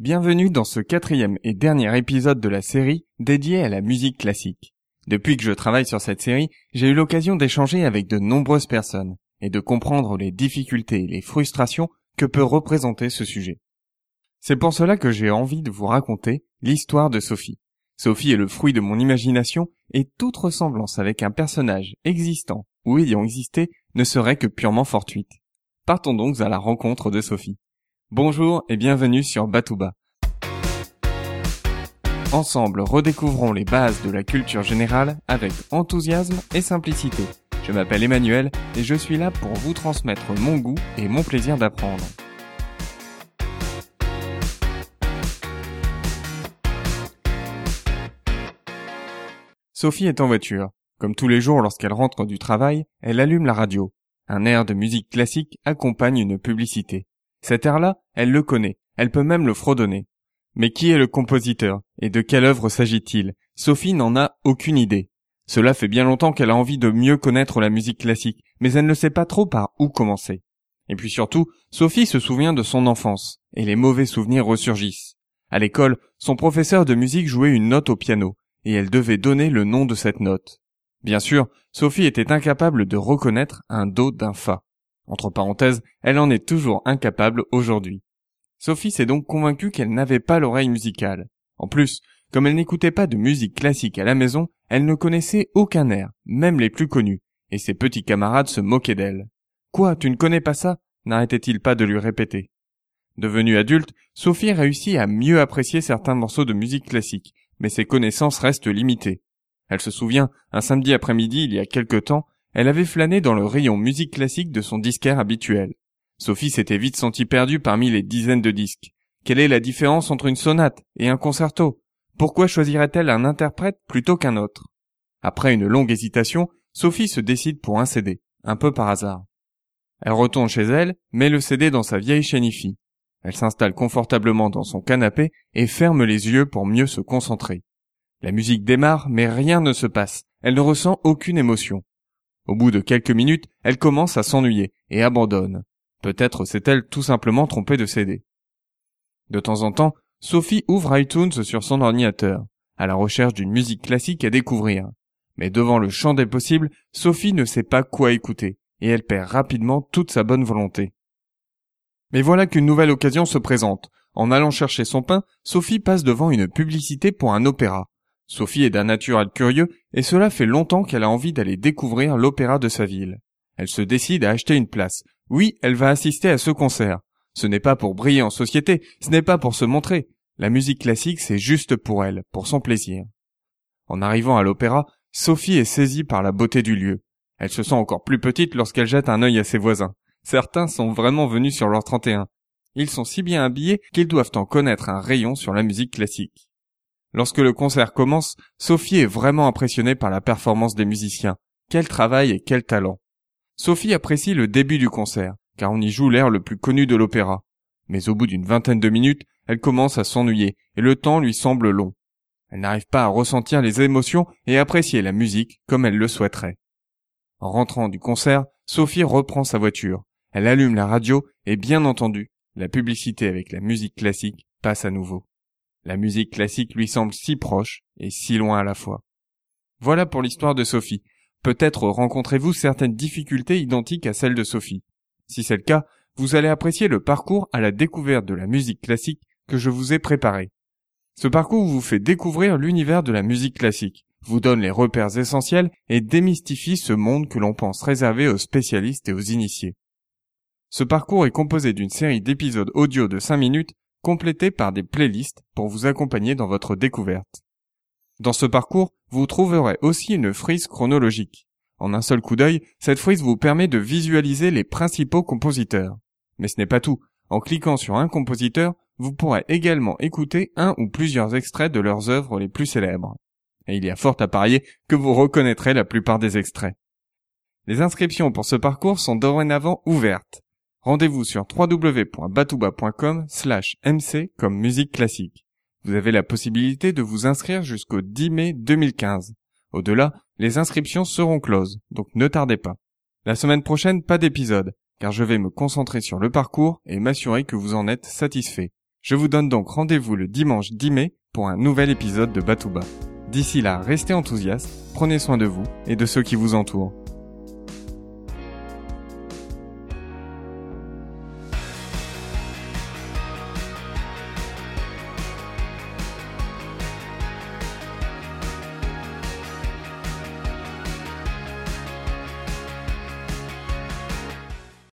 Bienvenue dans ce quatrième et dernier épisode de la série dédiée à la musique classique. Depuis que je travaille sur cette série, j'ai eu l'occasion d'échanger avec de nombreuses personnes et de comprendre les difficultés et les frustrations que peut représenter ce sujet. C'est pour cela que j'ai envie de vous raconter l'histoire de Sophie. Sophie est le fruit de mon imagination et toute ressemblance avec un personnage existant ou ayant existé ne serait que purement fortuite. Partons donc à la rencontre de Sophie. Bonjour et bienvenue sur Batouba. Ensemble, redécouvrons les bases de la culture générale avec enthousiasme et simplicité. Je m'appelle Emmanuel et je suis là pour vous transmettre mon goût et mon plaisir d'apprendre. Sophie est en voiture. Comme tous les jours lorsqu'elle rentre du travail, elle allume la radio. Un air de musique classique accompagne une publicité. Cet air-là, elle le connaît, elle peut même le fredonner. Mais qui est le compositeur et de quelle œuvre s'agit-il? Sophie n'en a aucune idée. Cela fait bien longtemps qu'elle a envie de mieux connaître la musique classique, mais elle ne sait pas trop par où commencer. Et puis surtout, Sophie se souvient de son enfance, et les mauvais souvenirs ressurgissent. À l'école, son professeur de musique jouait une note au piano, et elle devait donner le nom de cette note. Bien sûr, Sophie était incapable de reconnaître un do d'un fa. Entre parenthèses, elle en est toujours incapable aujourd'hui. Sophie s'est donc convaincue qu'elle n'avait pas l'oreille musicale. En plus, comme elle n'écoutait pas de musique classique à la maison, elle ne connaissait aucun air, même les plus connus, et ses petits camarades se moquaient d'elle. Quoi, tu ne connais pas ça? N'arrêtait-il pas de lui répéter. Devenue adulte, Sophie réussit à mieux apprécier certains morceaux de musique classique, mais ses connaissances restent limitées. Elle se souvient, un samedi après-midi il y a quelque temps, elle avait flâné dans le rayon musique classique de son disquaire habituel. Sophie s'était vite sentie perdue parmi les dizaines de disques. Quelle est la différence entre une sonate et un concerto? Pourquoi choisirait-elle un interprète plutôt qu'un autre? Après une longue hésitation, Sophie se décide pour un CD, un peu par hasard. Elle retourne chez elle, met le CD dans sa vieille chaîne Elle s'installe confortablement dans son canapé et ferme les yeux pour mieux se concentrer. La musique démarre, mais rien ne se passe. Elle ne ressent aucune émotion. Au bout de quelques minutes, elle commence à s'ennuyer et abandonne. Peut-être s'est-elle tout simplement trompée de CD. De temps en temps, Sophie ouvre iTunes sur son ordinateur, à la recherche d'une musique classique à découvrir. Mais devant le champ des possibles, Sophie ne sait pas quoi écouter, et elle perd rapidement toute sa bonne volonté. Mais voilà qu'une nouvelle occasion se présente. En allant chercher son pain, Sophie passe devant une publicité pour un opéra. Sophie est d'un naturel curieux, et cela fait longtemps qu'elle a envie d'aller découvrir l'opéra de sa ville. Elle se décide à acheter une place, oui, elle va assister à ce concert. Ce n'est pas pour briller en société, ce n'est pas pour se montrer. La musique classique, c'est juste pour elle, pour son plaisir. En arrivant à l'opéra, Sophie est saisie par la beauté du lieu. Elle se sent encore plus petite lorsqu'elle jette un œil à ses voisins. Certains sont vraiment venus sur leur 31. Ils sont si bien habillés qu'ils doivent en connaître un rayon sur la musique classique. Lorsque le concert commence, Sophie est vraiment impressionnée par la performance des musiciens. Quel travail et quel talent. Sophie apprécie le début du concert, car on y joue l'air le plus connu de l'opéra. Mais au bout d'une vingtaine de minutes, elle commence à s'ennuyer, et le temps lui semble long. Elle n'arrive pas à ressentir les émotions et apprécier la musique comme elle le souhaiterait. En rentrant du concert, Sophie reprend sa voiture. Elle allume la radio et bien entendu, la publicité avec la musique classique passe à nouveau. La musique classique lui semble si proche et si loin à la fois. Voilà pour l'histoire de Sophie. Peut-être rencontrez-vous certaines difficultés identiques à celles de Sophie. Si c'est le cas, vous allez apprécier le parcours à la découverte de la musique classique que je vous ai préparé. Ce parcours vous fait découvrir l'univers de la musique classique, vous donne les repères essentiels et démystifie ce monde que l'on pense réservé aux spécialistes et aux initiés. Ce parcours est composé d'une série d'épisodes audio de 5 minutes complétés par des playlists pour vous accompagner dans votre découverte. Dans ce parcours, vous trouverez aussi une frise chronologique. En un seul coup d'œil, cette frise vous permet de visualiser les principaux compositeurs. Mais ce n'est pas tout. En cliquant sur un compositeur, vous pourrez également écouter un ou plusieurs extraits de leurs œuvres les plus célèbres. Et il y a fort à parier que vous reconnaîtrez la plupart des extraits. Les inscriptions pour ce parcours sont dorénavant ouvertes. Rendez-vous sur www.batouba.com slash mc comme musique classique. Vous avez la possibilité de vous inscrire jusqu'au 10 mai 2015. Au-delà, les inscriptions seront closes, donc ne tardez pas. La semaine prochaine, pas d'épisode, car je vais me concentrer sur le parcours et m'assurer que vous en êtes satisfait. Je vous donne donc rendez-vous le dimanche 10 mai pour un nouvel épisode de Batouba. D'ici là, restez enthousiastes, prenez soin de vous et de ceux qui vous entourent.